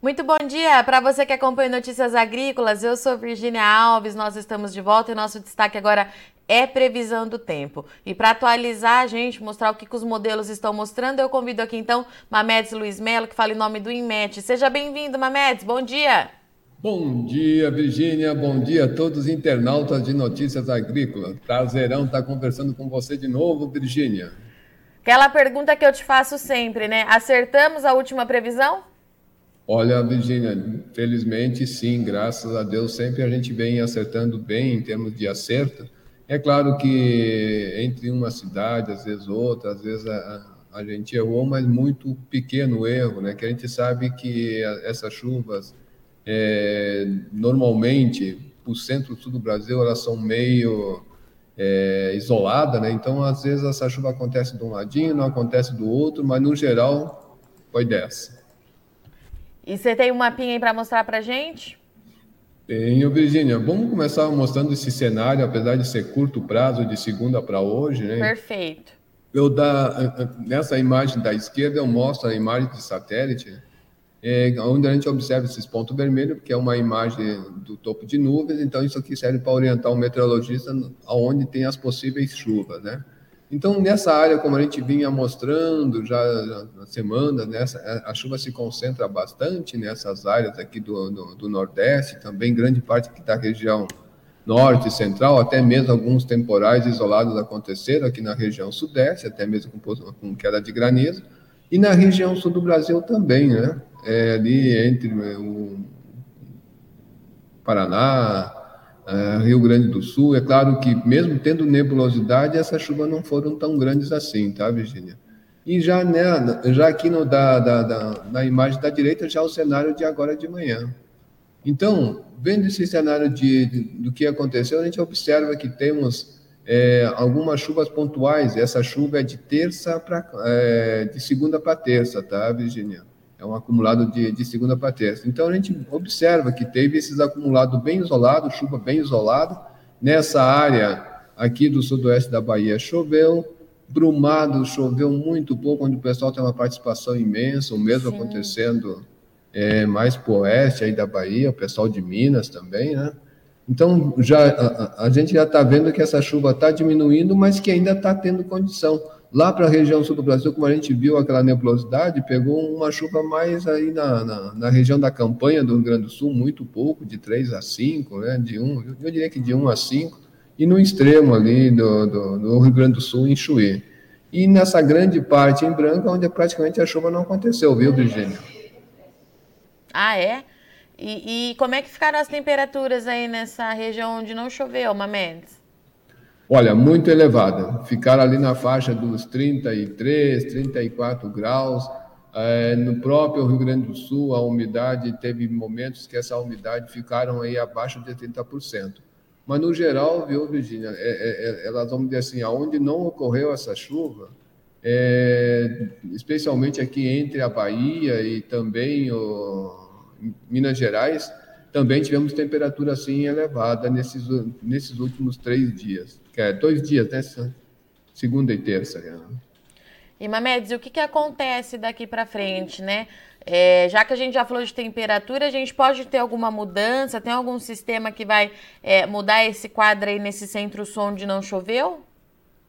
Muito bom dia para você que acompanha Notícias Agrícolas. Eu sou Virginia Alves, nós estamos de volta e nosso destaque agora é previsão do tempo. E para atualizar a gente, mostrar o que, que, os modelos estão mostrando, eu convido aqui então Mamedes Luiz Melo, que fala em nome do INMET. Seja bem-vindo, Mamedes, bom dia! Bom dia, Virgínia. Bom dia a todos os internautas de Notícias Agrícolas. Prazerão estar conversando com você de novo, Virgínia. Aquela pergunta que eu te faço sempre, né? Acertamos a última previsão? Olha, Virgínia, felizmente sim, graças a Deus, sempre a gente vem acertando bem em termos de acerto. É claro que entre uma cidade, às vezes outra, às vezes a, a gente errou, mas muito pequeno erro, né? Que a gente sabe que essas chuvas, é, normalmente, o centro-sul do Brasil, elas são meio é, isoladas, né? Então, às vezes, essa chuva acontece de um ladinho, não acontece do outro, mas no geral, foi dessa. E você tem um mapinha aí para mostrar para gente? Tenho, Virginia. Vamos começar mostrando esse cenário, apesar de ser curto prazo, de segunda para hoje, né? Perfeito. Eu da, nessa imagem da esquerda eu mostro a imagem de satélite, é, onde a gente observa esses pontos vermelhos, que é uma imagem do topo de nuvens. Então isso aqui serve para orientar o meteorologista aonde tem as possíveis chuvas, né? Então, nessa área, como a gente vinha mostrando já na semana, nessa, a chuva se concentra bastante nessas áreas aqui do, do, do Nordeste, também grande parte aqui da região Norte e Central, até mesmo alguns temporais isolados aconteceram aqui na região Sudeste, até mesmo com, com queda de granizo, e na região Sul do Brasil também, né? É, ali entre o Paraná, uh, Rio Grande do Sul. É claro que, mesmo tendo nebulosidade, essas chuvas não foram tão grandes assim, tá, Virginia? E já, né, já aqui no, da, da, da, na imagem da direita, já o cenário de agora de manhã. Então, vendo esse cenário de, de do que aconteceu, a gente observa que temos é, algumas chuvas pontuais. Essa chuva é de terça para é, de segunda para terça, tá, Virginia? É um acumulado de, de segunda para terça. Então a gente observa que teve esses acumulados bem isolados, chuva bem isolada. Nessa área aqui do sudoeste da Bahia choveu, Brumado choveu muito pouco, onde o pessoal tem uma participação imensa, o mesmo Sim. acontecendo é, mais para o oeste aí da Bahia, o pessoal de Minas também, né? Então já a, a gente já está vendo que essa chuva está diminuindo, mas que ainda está tendo condição. Lá para a região sul do Brasil, como a gente viu aquela nebulosidade, pegou uma chuva mais aí na, na, na, região da campanha do Rio Grande do Sul, muito pouco, de 3 a 5, né, de 1, eu diria que de 1 a 5, e no extremo ali do, do, do Rio Grande do Sul, em Chuí. E nessa grande parte em branco, onde praticamente a chuva não aconteceu, viu, Virgínia? Ah, é? E, e, como é que ficaram as temperaturas aí nessa região onde não choveu, Mamedes? Olha, muito elevada. Ficaram ali na faixa dos 33, 34 graus. É, no próprio Rio Grande do Sul, a umidade teve momentos que essa umidade ficaram aí abaixo de 80%. Mas no geral, viu, Virginia, é, é, é, elas dizer assim, aonde não ocorreu essa chuva, é, especialmente aqui entre a Bahia e também o, Minas Gerais, também tivemos temperatura assim elevada nesses, nesses últimos três dias é dois dias, né? Segunda e terça. Né? E Mamedes, o que, que acontece daqui para frente, né? É, já que a gente já falou de temperatura, a gente pode ter alguma mudança? Tem algum sistema que vai é, mudar esse quadro aí nesse centro-sul onde não choveu?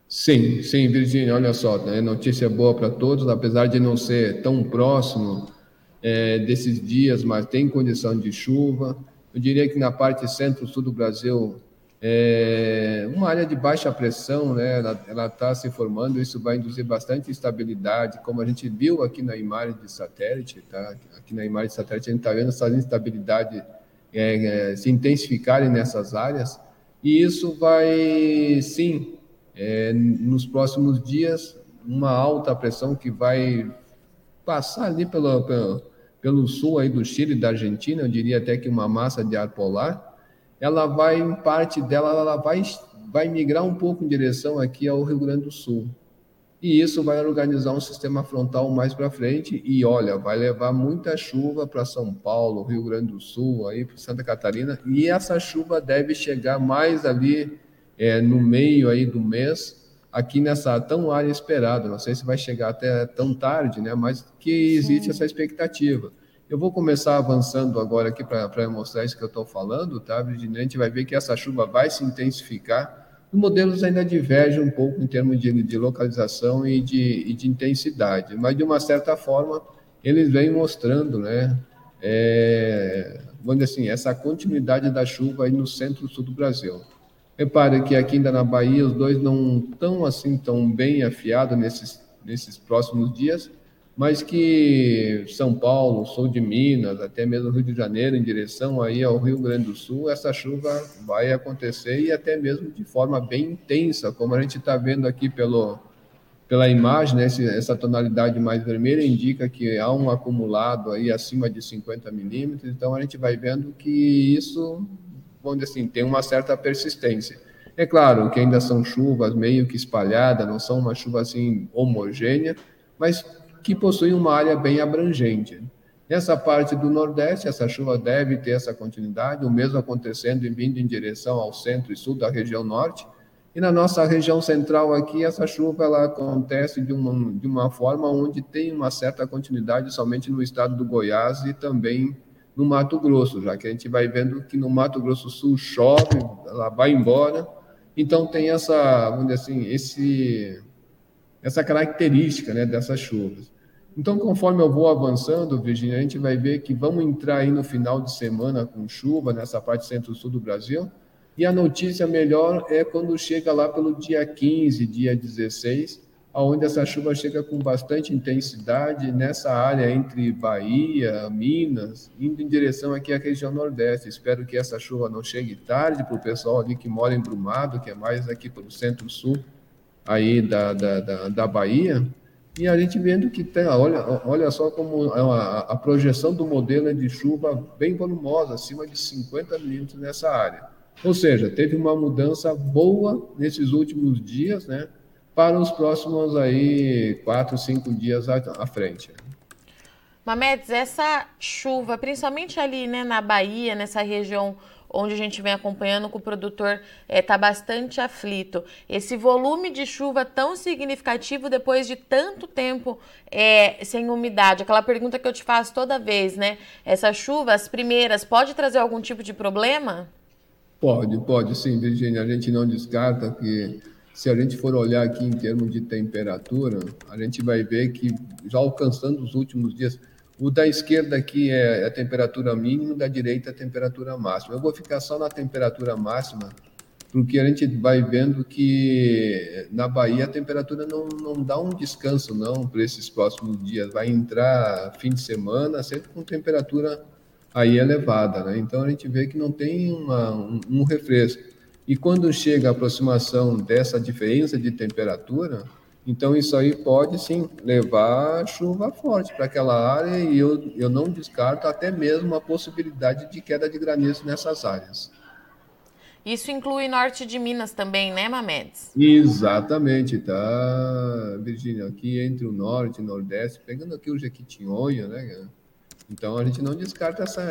Sim, sim, Virginia, olha só, né, notícia boa para todos, apesar de não ser tão próximo é, desses dias, mas tem condição de chuva. Eu diria que na parte centro-sul do Brasil é uma área de baixa pressão, né? Ela está se formando, isso vai induzir bastante instabilidade, como a gente viu aqui na imagem de satélite, tá? Aqui na imagem de satélite a gente está vendo essa instabilidade é, é, se intensificarem nessas áreas, e isso vai, sim, é, nos próximos dias, uma alta pressão que vai passar ali pelo, pelo, pelo sul aí do Chile, da Argentina, eu diria até que uma massa de ar polar, ela vai, em parte dela, ela vai, vai migrar um pouco em direção aqui ao Rio Grande do Sul. E isso vai organizar um sistema frontal mais para frente e, olha, vai levar muita chuva para São Paulo, Rio Grande do Sul, aí para Santa Catarina, e essa chuva deve chegar mais ali é, no meio aí do mês, aqui nessa tão área esperada. Não sei se vai chegar até tão tarde, né? Mas que existe Sim. essa expectativa. Eu vou começar avançando agora aqui para mostrar isso que eu estou falando, tá, Virginia? A gente vai ver que essa chuva vai se intensificar. Os modelos ainda divergem um pouco em termos de, de localização e de, e de, intensidade, mas de uma certa forma eles vêm mostrando, né? É, vamos dizer assim, essa continuidade da chuva aí no centro-sul do Brasil. Repare que aqui ainda na Bahia os dois não estão assim tão bem afiados nesses, nesses próximos dias, mas que São Paulo, sul de Minas, até mesmo Rio de Janeiro, em direção aí ao Rio Grande do Sul, essa chuva vai acontecer e até mesmo de forma bem intensa, como a gente está vendo aqui pelo, pela imagem, né, essa tonalidade mais vermelha indica que há um acumulado aí acima de 50 milímetros, então a gente vai vendo que isso, vamos dizer assim, tem uma certa persistência. É claro que ainda são chuvas meio que espalhadas, não são uma chuva assim homogênea, mas que possuem uma área bem abrangente. Nessa parte do Nordeste, essa chuva deve ter essa continuidade, o mesmo acontecendo e vindo em direção ao centro e sul da região norte. E na nossa região central aqui, essa chuva ela acontece de uma, de uma forma onde tem uma certa continuidade somente no estado do Goiás e também no Mato Grosso, já que a gente vai vendo que no Mato Grosso Sul chove, ela vai embora. Então tem essa, vamos dizer assim, esse, essa característica né, dessas chuvas. Então, conforme eu vou avançando, Virginia, a gente vai ver que vamos entrar aí no final de semana com chuva nessa parte centro-sul do Brasil. E a notícia melhor é quando chega lá pelo dia 15, dia 16, aonde essa chuva chega com bastante intensidade nessa área entre Bahia, Minas, indo em direção aqui à região Nordeste. Espero que essa chuva não chegue tarde para o pessoal ali que mora em Brumado, que é mais aqui para o centro-sul aí da, da, da, da Bahia e a gente vendo que tem, olha, olha só como é a, a projeção do modelo é de chuva bem volumosa, acima de 50 milímetros nessa área. Ou seja, teve uma mudança boa nesses últimos dias, né? Para os próximos aí quatro, cinco dias à, à frente. Mamedes, essa chuva, principalmente ali né, na Bahia, nessa região onde a gente vem acompanhando que o produtor está eh, é, bastante aflito. Esse volume de chuva tão significativo depois de tanto tempo é, sem umidade. Aquela pergunta que eu te faço toda vez, né? Essa chuva, as primeiras, pode trazer algum tipo de problema? Pode, pode sim, Virginia. A gente não descarta que se a gente for olhar aqui em termos de temperatura, a gente vai ver que já alcançando os últimos dias, o da esquerda aqui é a temperatura mínima, da direita a temperatura máxima. Eu vou ficar só na temperatura máxima, porque a gente vai vendo que na Bahia a temperatura não, não dá um descanso não para esses próximos dias. Vai entrar fim de semana sempre com temperatura aí elevada, né? Então a gente vê que não tem uma, um, um refresco. E quando chega a aproximação dessa diferença de temperatura, então, isso aí pode sim levar chuva forte para aquela área e eu, eu não descarto até mesmo a possibilidade de queda de granizo nessas áreas. Isso inclui norte de Minas também, né, Mamedes? Exatamente, tá, Virgínia? Aqui entre o norte e o nordeste, pegando aqui o Jequitinhonha, né? Então a gente não descarta essa,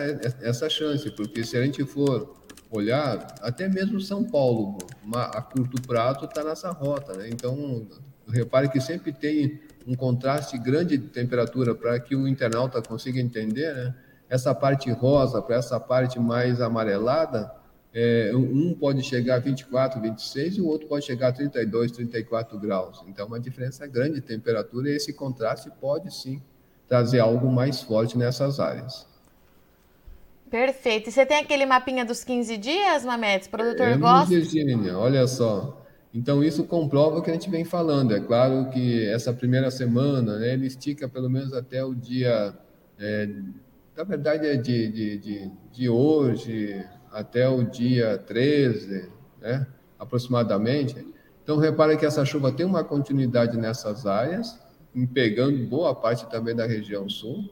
essa chance, porque se a gente for olhar, até mesmo São Paulo, a curto prazo está nessa rota, né? Então repare que sempre tem um contraste grande de temperatura para que o internauta consiga entender, né? Essa parte rosa para essa parte mais amarelada, é, um pode chegar a 24, 26 e o outro pode chegar a 32, 34 graus. Então, uma diferença grande de temperatura e esse contraste pode sim trazer algo mais forte nessas áreas. Perfeito. E você tem aquele mapinha dos 15 dias, Mametes? O produtor é, gosta? Virgínia, olha só. Então, isso comprova o que a gente vem falando. É claro que essa primeira semana, né, ele estica pelo menos até o dia, é, na verdade, é de, de, de, de, hoje até o dia 13, né, aproximadamente. Então, repare que essa chuva tem uma continuidade nessas áreas, pegando boa parte também da região sul.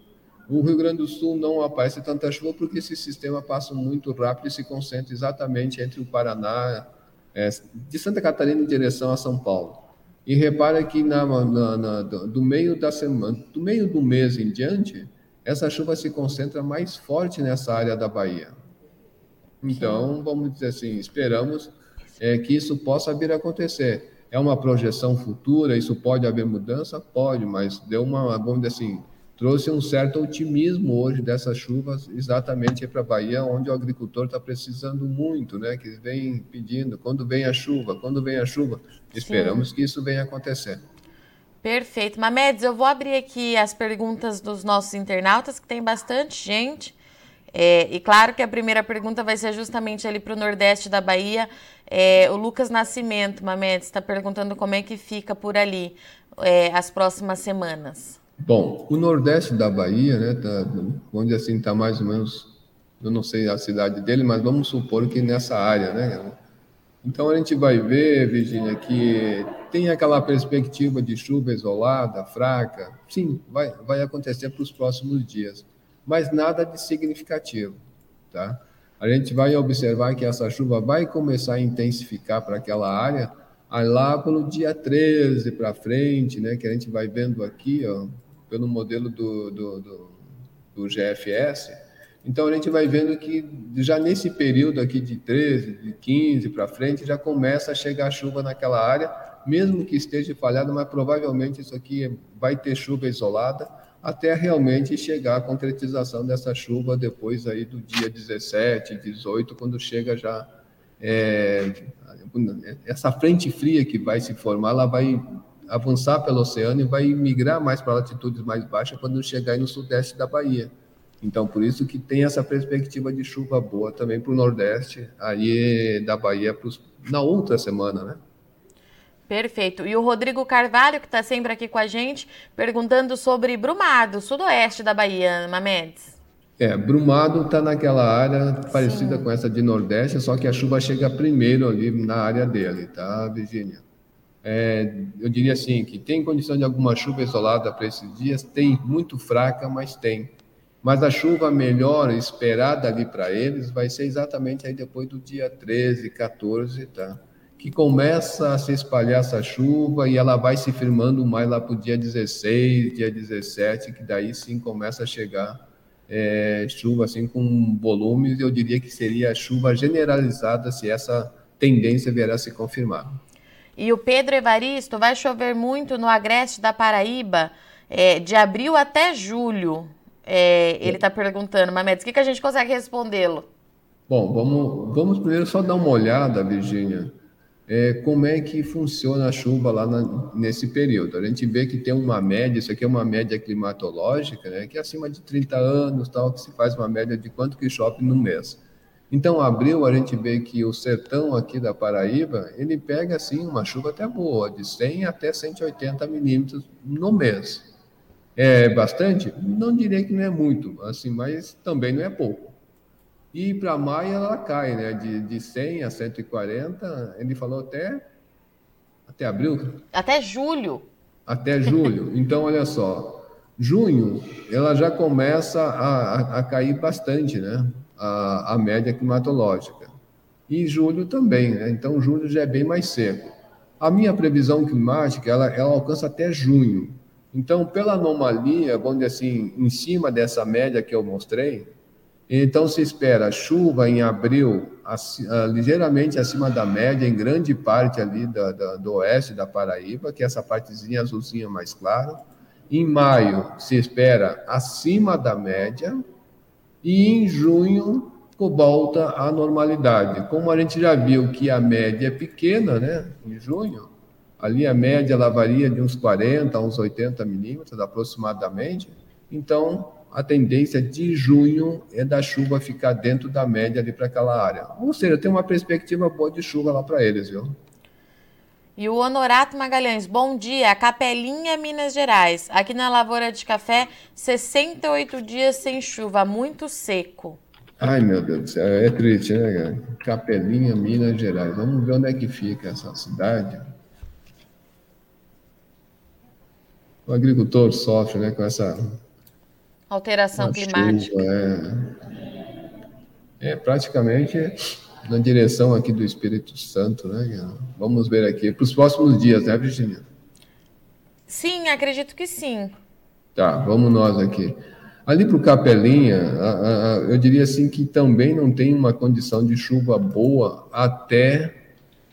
O Rio Grande do Sul não aparece tanta chuva porque esse sistema passa muito rápido e se concentra exatamente entre o Paraná é, de Santa Catarina em direção a São Paulo. E repara que na, na, na, do meio da semana, do meio do mês em diante, essa chuva se concentra mais forte nessa área da Bahia. Então, vamos dizer assim, esperamos é, que isso possa vir a acontecer. É uma projeção futura, isso pode haver mudança? Pode, mas deu uma, vamos dizer assim, trouxe um certo otimismo hoje dessas chuvas, exatamente para a Bahia, onde o agricultor está precisando muito, né? Que vem pedindo, quando vem a chuva, quando vem a chuva. Esperamos Sim. que isso venha acontecer. Perfeito. Mamedes, eu vou abrir aqui as perguntas dos nossos internautas, que tem bastante gente. É, e claro que a primeira pergunta vai ser justamente ali para o Nordeste da Bahia. É, o Lucas Nascimento, Mamedes, está perguntando como é que fica por ali é, as próximas semanas. Bom, o Nordeste da Bahia, né, tá, onde assim está mais ou menos, eu não sei a cidade dele, mas vamos supor que nessa área, né? Então a gente vai ver, Virginia, que tem aquela perspectiva de chuva isolada, fraca. Sim, vai, vai acontecer para os próximos dias mas nada de significativo, tá? A gente vai observar que essa chuva vai começar a intensificar para aquela área lá pelo dia 13 para frente, né? Que a gente vai vendo aqui, ó, pelo modelo do, do, do, do GFS. Então a gente vai vendo que já nesse período aqui de 13, de 15 para frente, já começa a chegar chuva naquela área, mesmo que esteja falhado, mas provavelmente isso aqui vai ter chuva isolada até realmente chegar à concretização dessa chuva depois aí do dia 17, 18, quando chega já é, essa frente fria que vai se formar, ela vai avançar pelo oceano e vai migrar mais para latitudes mais baixas quando chegar no sudeste da Bahia. Então, por isso que tem essa perspectiva de chuva boa também para o nordeste, aí da Bahia pros, na outra semana, né? Perfeito. E o Rodrigo Carvalho, que está sempre aqui com a gente, perguntando sobre Brumado, sudoeste da Bahia, Mamedes. É, Brumado está naquela área parecida Sim. com essa de Nordeste, só que a chuva chega primeiro ali na área dele, tá, Virgínia? É, eu diria assim, que tem condição de alguma chuva isolada para esses dias? Tem, muito fraca, mas tem. Mas a chuva melhor esperada ali para eles vai ser exatamente aí depois do dia 13, 14, tá? que começa a se espalhar essa chuva e ela vai se firmando mais lá para o dia 16, dia 17, que daí sim começa a chegar é, chuva assim com volumes, eu diria que seria chuva generalizada se essa tendência vier a se confirmar. E o Pedro Evaristo, vai chover muito no Agreste da Paraíba é, de abril até julho. É, ele está perguntando, Mamedes, o que, que a gente consegue respondê-lo? Bom, vamos, vamos primeiro só dar uma olhada, Virgínia, é, como é que funciona a chuva lá na, nesse período. A gente vê que tem uma média, isso aqui é uma média climatológica, né, que é acima de 30 anos, tal, que se faz uma média de quanto que chove no mês. Então, abril, a gente vê que o sertão aqui da Paraíba, ele pega, assim, uma chuva até boa, de 100 até 180 milímetros no mês. É bastante? Não diria que não é muito, assim, mas também não é pouco. E para maio ela cai, né? De, de 100 a 140, ele falou até, até abril? Até julho. Até julho. Então, olha só, junho ela já começa a, a, a cair bastante, né? A, a, média climatológica. E julho também, né? Então, julho já é bem mais seco. A minha previsão climática, ela, ela alcança até junho. Então, pela anomalia, vamos dizer assim, em cima dessa média que eu mostrei, então se espera chuva em abril uh, ligeiramente acima da média em grande parte ali da, da, do oeste da Paraíba, que é essa partezinha azulzinha mais clara. Em maio se espera acima da média e em junho volta à normalidade. Como a gente já viu que a média é pequena, né? Em junho, ali a média ela varia de uns 40 a uns 80 milímetros aproximadamente. Então a tendência de junho é da chuva ficar dentro da média ali para aquela área. Ou seja, tem uma perspectiva boa de chuva lá para eles, viu? E o Honorato Magalhães, bom dia. Capelinha, Minas Gerais. Aqui na lavoura de café, 68 dias sem chuva, muito seco. Ai, meu Deus do céu, é triste, né, cara? Capelinha, Minas Gerais. Vamos ver onde é que fica essa cidade. O agricultor sofre né, com essa Alteração climática. Chuva, é, é praticamente na direção aqui do Espírito Santo, né? Vamos ver aqui para os próximos dias, né, Virginia? Sim, acredito que sim. Tá, vamos nós aqui. Ali para o Capelinha, a, a, eu diria assim que também não tem uma condição de chuva boa até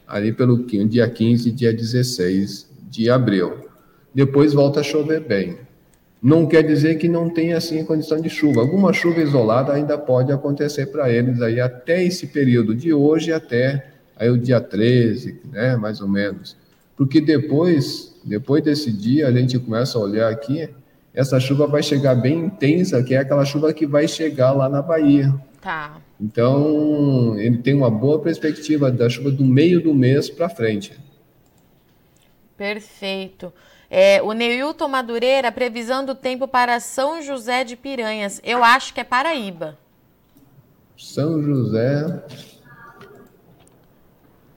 ali pelo dia 15, dia 16 de abril. Depois volta a chover bem. Não quer dizer que não tenha assim condição de chuva. Alguma chuva isolada ainda pode acontecer para eles aí até esse período de hoje até aí o dia 13, né, mais ou menos. Porque depois, depois desse dia, a gente começa a olhar aqui, essa chuva vai chegar bem intensa, que é aquela chuva que vai chegar lá na Bahia. Tá. Então, ele tem uma boa perspectiva da chuva do meio do mês para frente. Perfeito. É, o Neilton Madureira, previsão do tempo para São José de Piranhas. Eu acho que é Paraíba. São José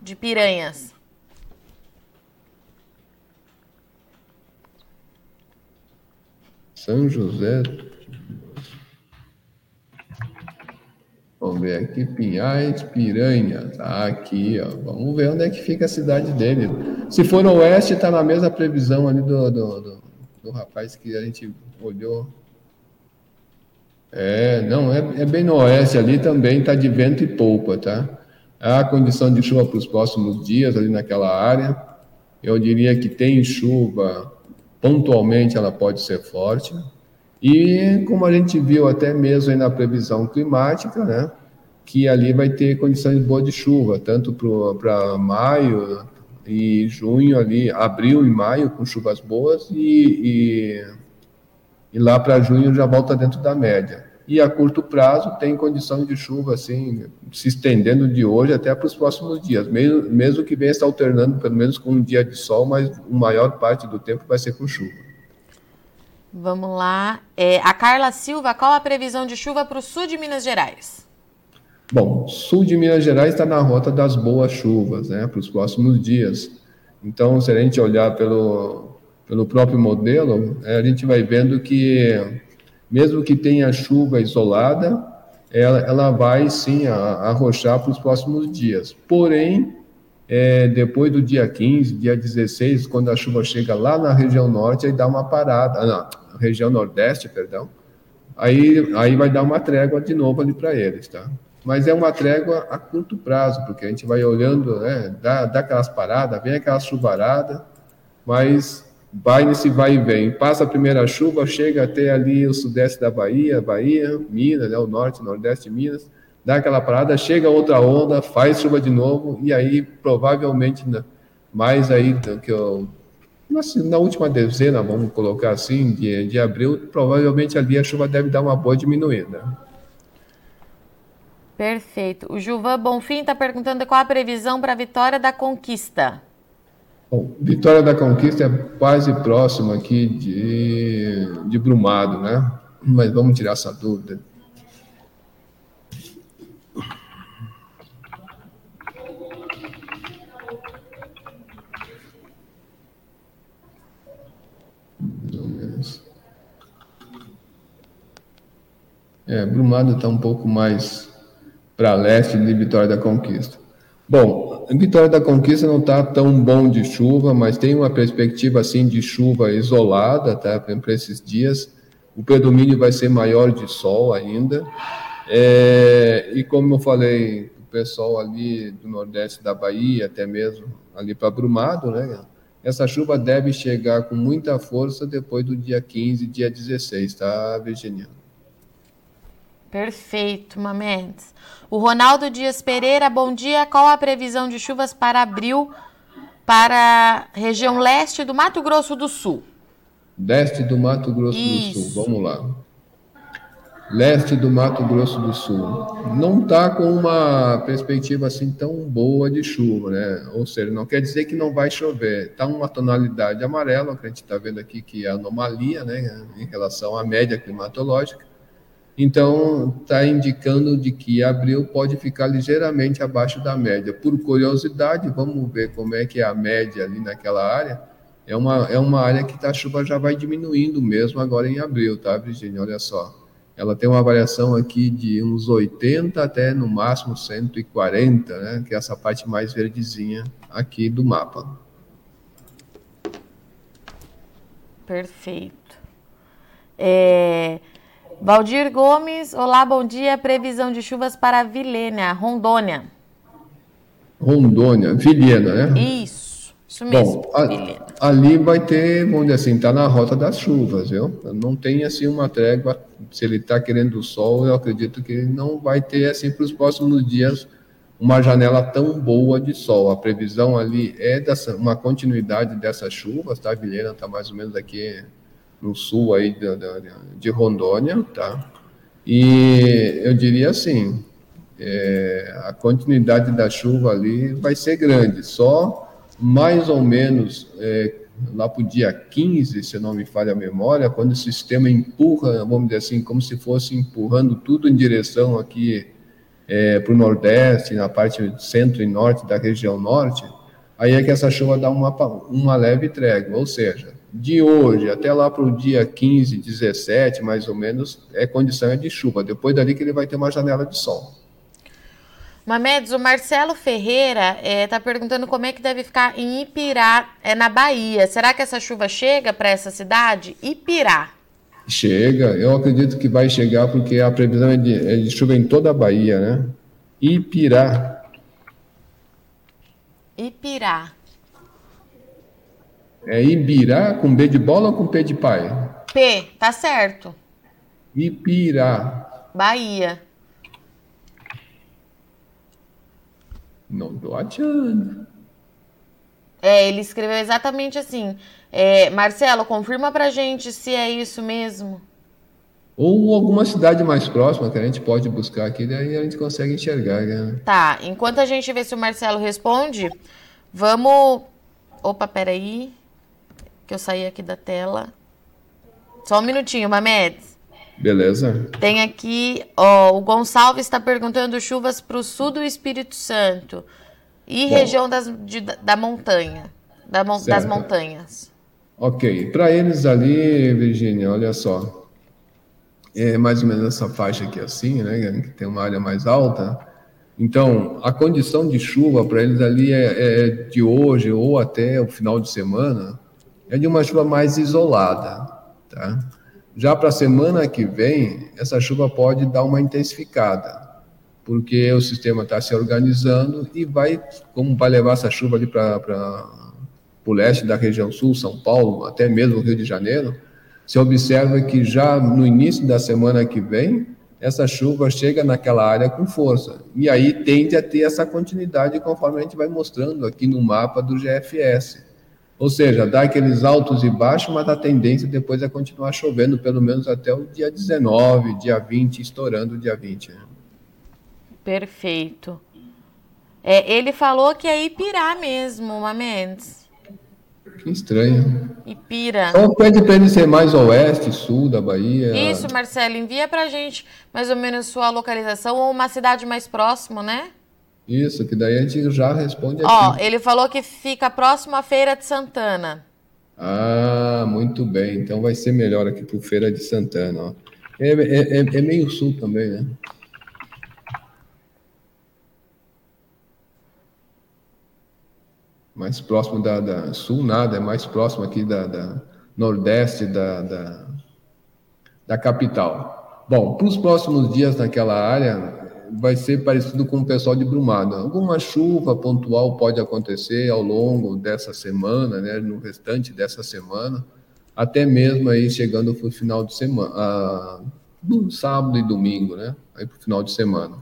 de Piranhas. São José. Vamos ver aqui, Pinhais, Piranha. Tá aqui, ó. Vamos ver onde é que fica a cidade dele. Se for oeste, está na mesma previsão ali do, do, do, do, rapaz que a gente olhou. É, não, é, é bem no oeste ali também, está de vento e polpa, tá? Há condição de chuva para os próximos dias ali naquela área. Eu diria que tem chuva pontualmente ela pode ser forte. E como a gente viu até mesmo aí na previsão climática, né, que ali vai ter condições boas de chuva, tanto para maio e junho ali, abril e maio com chuvas boas e, e, e lá para junho já volta dentro da média. E a curto prazo tem condição de chuva assim se estendendo de hoje até para os próximos dias, mesmo, mesmo que venha se alternando pelo menos com um dia de sol, mas a maior parte do tempo vai ser com chuva. Vamos lá. É, a Carla Silva, qual a previsão de chuva para o sul de Minas Gerais? Bom, sul de Minas Gerais está na rota das boas chuvas, né, para os próximos dias. Então, se a gente olhar pelo, pelo próprio modelo, é, a gente vai vendo que mesmo que tenha chuva isolada, ela, ela vai sim arrochar para os próximos dias. Porém, é, depois do dia 15, dia 16, quando a chuva chega lá na região norte, aí dá uma parada, ah, na região nordeste, perdão, aí, aí vai dar uma trégua de novo ali para eles, tá? Mas é uma trégua a curto prazo, porque a gente vai olhando, né, dá, dá aquelas paradas, vem aquela chuvarada, mas vai nesse vai e vem. Passa a primeira chuva, chega até ali o sudeste da Bahia, Bahia, Minas, né, o norte, nordeste de Minas, dá aquela parada, chega outra onda, faz chuva de novo, e aí provavelmente mais aí que eu na última dezena, vamos colocar assim, de, de abril, provavelmente ali a chuva deve dar uma boa diminuída. Perfeito. O Gilvan Bonfim está perguntando qual a previsão para a vitória da conquista. Bom, Vitória da Conquista é quase próximo aqui de, de Brumado, né? Mas vamos tirar essa dúvida. É, Brumado está um pouco mais para leste de Vitória da Conquista. Bom, Vitória da Conquista não está tão bom de chuva, mas tem uma perspectiva assim de chuva isolada, tá? Para esses dias, o predomínio vai ser maior de sol ainda. É, e como eu falei, o pessoal ali do nordeste da Bahia, até mesmo ali para Brumado, né? Essa chuva deve chegar com muita força depois do dia 15, dia 16, tá, Virginia? Perfeito, Mamedes. O Ronaldo Dias Pereira, bom dia. Qual a previsão de chuvas para abril para a região leste do Mato Grosso do Sul? Leste do Mato Grosso Isso. do Sul, vamos lá. Leste do Mato Grosso do Sul. Não está com uma perspectiva assim tão boa de chuva, né? Ou seja, não quer dizer que não vai chover. Está uma tonalidade amarela, que a gente está vendo aqui que é anomalia, né? Em relação à média climatológica então, está indicando de que abril pode ficar ligeiramente abaixo da média. Por curiosidade, vamos ver como é que é a média ali naquela área. É uma, é uma área que tá, a chuva já vai diminuindo mesmo agora em abril, tá, Virginia? Olha só. Ela tem uma variação aqui de uns 80 até no máximo 140, né? Que é essa parte mais verdezinha aqui do mapa. Perfeito. É... Valdir Gomes, olá, bom dia. Previsão de chuvas para Vilênia, Rondônia. Rondônia, Vilhena, né? Isso. Isso mesmo. Bom, a, ali vai ter, vamos dizer assim, está na rota das chuvas, viu? Não tem assim uma trégua. Se ele está querendo o sol, eu acredito que ele não vai ter assim para os próximos dias uma janela tão boa de sol. A previsão ali é dessa, uma continuidade dessas chuvas, tá? Vilhena está mais ou menos aqui no sul aí de, de, de Rondônia, tá? E eu diria assim, é, a continuidade da chuva ali vai ser grande, só mais ou menos é, lá para o dia 15, se não me falha a memória, quando o sistema empurra, vamos dizer assim, como se fosse empurrando tudo em direção aqui é, para o Nordeste, na parte centro e norte da região norte, aí é que essa chuva dá uma, uma leve trégua, ou seja, de hoje até lá para o dia 15, 17, mais ou menos, é condição de chuva. Depois dali que ele vai ter uma janela de sol. Mamedes, o Marcelo Ferreira está é, tá perguntando como é que deve ficar em Ipirá, é, na Bahia. Será que essa chuva chega para essa cidade? Ipirá. Chega, eu acredito que vai chegar porque a previsão é de, é de chuva em toda a Bahia, né? Ipirá. Ipirá. É Ibirá com B de bola ou com P de pai? P, tá certo. Ipirá. Bahia. Não tô achando. É, ele escreveu exatamente assim. É, Marcelo, confirma pra gente se é isso mesmo. Ou alguma cidade mais próxima que a gente pode buscar aqui, daí a gente consegue enxergar. Né? Tá, enquanto a gente vê se o Marcelo responde, vamos. Opa, peraí. Que eu saí aqui da tela. Só um minutinho, Mamedes. Beleza. Tem aqui, ó, o Gonçalves está perguntando chuvas para o sul do Espírito Santo e Bom. região das, de, da montanha, da, das montanhas. Ok, para eles ali, Virginia, olha só, é mais ou menos essa faixa aqui assim, né, que tem uma área mais alta. Então, a condição de chuva para eles ali é, é de hoje ou até o final de semana, é de uma chuva mais isolada, tá? Já para a semana que vem, essa chuva pode dar uma intensificada, porque o sistema está se organizando e vai, como vai levar essa chuva ali para o leste da região sul, São Paulo, até mesmo Rio de Janeiro, se observa que já no início da semana que vem, essa chuva chega naquela área com força. E aí tende a ter essa continuidade conforme a gente vai mostrando aqui no mapa do GFS. Ou seja, dá aqueles altos e baixos, mas a tendência depois é continuar chovendo, pelo menos até o dia 19, dia 20, estourando o dia 20. Né? Perfeito. É, ele falou que é Ipirá mesmo, Mamedes. Que estranho. Ipira. Então pede para ele ser mais oeste, sul da Bahia. Isso, Marcelo, envia para gente mais ou menos sua localização ou uma cidade mais próxima, né? Isso, que daí a gente já responde aqui. Ó, ele falou que fica próximo à Feira de Santana. Ah, muito bem. Então vai ser melhor aqui para Feira de Santana. Ó. É, é, é, é meio sul também, né? Mais próximo da, da, sul, nada, é mais próximo aqui da, da nordeste da, da, da capital. Bom, para os próximos dias naquela área, vai ser parecido com o pessoal de Brumado. Alguma chuva pontual pode acontecer ao longo dessa semana, né, no restante dessa semana, até mesmo aí chegando para o final de semana, a, no sábado e domingo, né, aí para o final de semana.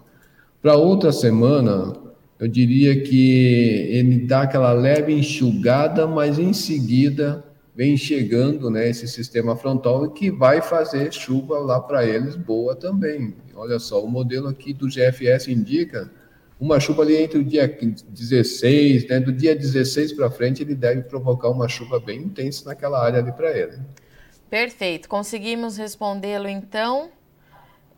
Para outra semana, eu diria que ele dá aquela leve enxugada, mas em seguida vem chegando né, esse sistema frontal que vai fazer chuva lá para eles boa também. Olha só, o modelo aqui do GFS indica uma chuva ali entre o dia 16, né, do dia 16 para frente, ele deve provocar uma chuva bem intensa naquela área ali para ele. Perfeito, conseguimos respondê-lo então.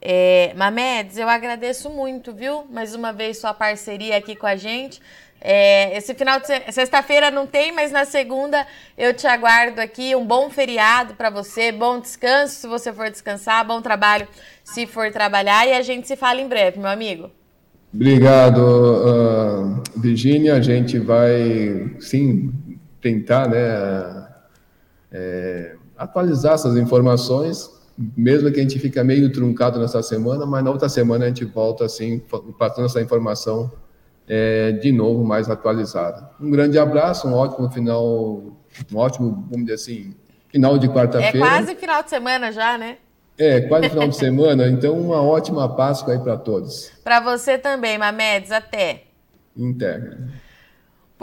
É, Mamedes, eu agradeço muito, viu? Mais uma vez sua parceria aqui com a gente. É, esse final de sexta-feira não tem, mas na segunda eu te aguardo aqui. Um bom feriado para você, bom descanso se você for descansar, bom trabalho se for trabalhar e a gente se fala em breve, meu amigo. Obrigado, uh, Virginia. A gente vai sim tentar, né, é, atualizar essas informações, mesmo que a gente fique meio truncado nessa semana, mas na outra semana a gente volta assim, passando essa informação é, de novo mais atualizada. Um grande abraço, um ótimo final, um ótimo, vamos dizer assim, final de quarta-feira. É quase final de semana já, né? É, quase final de semana, então uma ótima Páscoa aí para todos. Para você também, Mamedes, até. Interna.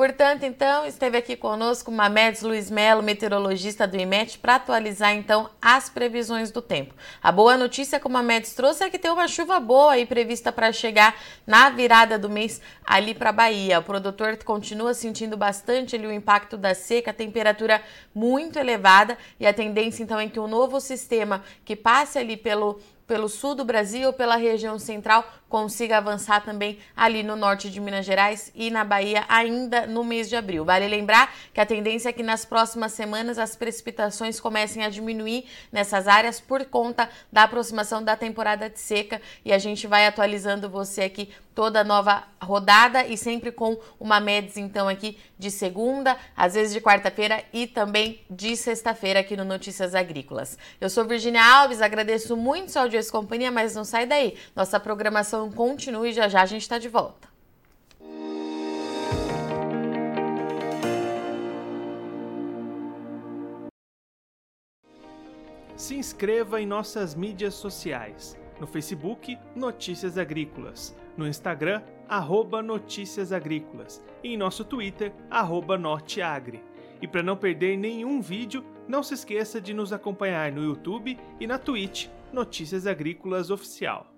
Portanto, então, esteve aqui conosco Mamedes Luiz Melo, meteorologista do IMET, para atualizar então as previsões do tempo. A boa notícia que o Mamedes trouxe é que tem uma chuva boa aí prevista para chegar na virada do mês ali para a Bahia. O produtor continua sentindo bastante ali o impacto da seca, temperatura muito elevada e a tendência então é que o um novo sistema que passe ali pelo pelo sul do Brasil, pela região central, consiga avançar também ali no norte de Minas Gerais e na Bahia ainda no mês de abril. Vale lembrar que a tendência é que nas próximas semanas as precipitações comecem a diminuir nessas áreas por conta da aproximação da temporada de seca e a gente vai atualizando você aqui toda nova rodada e sempre com uma MEDS então aqui de segunda, às vezes de quarta-feira e também de sexta-feira aqui no Notícias Agrícolas. Eu sou Virginia Alves, agradeço muito sua audiência e companhia, mas não sai daí. Nossa programação então continue, já já a gente está de volta. Se inscreva em nossas mídias sociais. No Facebook, Notícias Agrícolas. No Instagram, arroba Notícias Agrícolas. E em nosso Twitter, arroba Norteagri. E para não perder nenhum vídeo, não se esqueça de nos acompanhar no YouTube e na Twitch Notícias Agrícolas Oficial.